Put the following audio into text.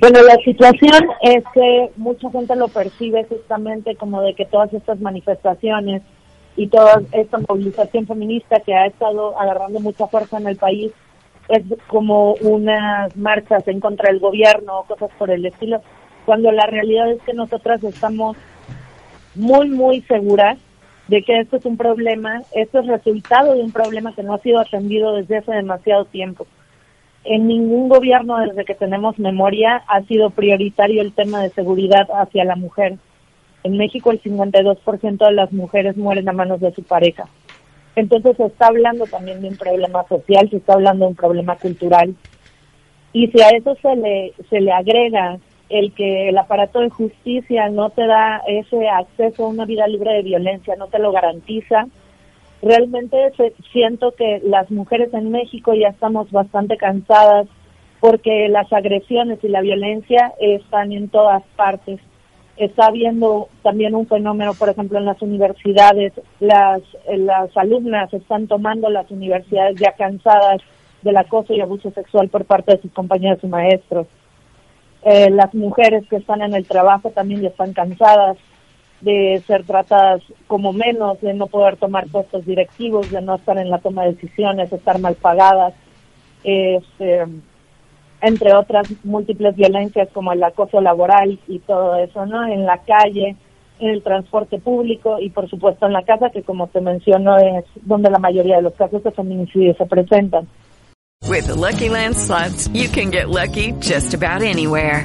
Bueno, la situación es que mucha gente lo percibe justamente como de que todas estas manifestaciones y toda esta movilización feminista que ha estado agarrando mucha fuerza en el país es como unas marchas en contra del gobierno o cosas por el estilo, cuando la realidad es que nosotras estamos muy, muy seguras de que esto es un problema, esto es resultado de un problema que no ha sido atendido desde hace demasiado tiempo. En ningún gobierno desde que tenemos memoria ha sido prioritario el tema de seguridad hacia la mujer. En México el 52% de las mujeres mueren a manos de su pareja. Entonces se está hablando también de un problema social, se está hablando de un problema cultural. Y si a eso se le, se le agrega el que el aparato de justicia no te da ese acceso a una vida libre de violencia, no te lo garantiza, realmente siento que las mujeres en México ya estamos bastante cansadas porque las agresiones y la violencia están en todas partes. Está habiendo también un fenómeno, por ejemplo, en las universidades, las, las alumnas están tomando las universidades ya cansadas del acoso y abuso sexual por parte de sus compañeros y maestros. Eh, las mujeres que están en el trabajo también ya están cansadas de ser tratadas como menos, de no poder tomar puestos directivos, de no estar en la toma de decisiones, estar mal pagadas, este, entre otras múltiples violencias como el acoso laboral y todo eso, ¿no? En la calle, en el transporte público y por supuesto en la casa, que como te menciono es donde la mayoría de los casos de feminicidio se presentan. With the Lucky Land you can get lucky just about anywhere.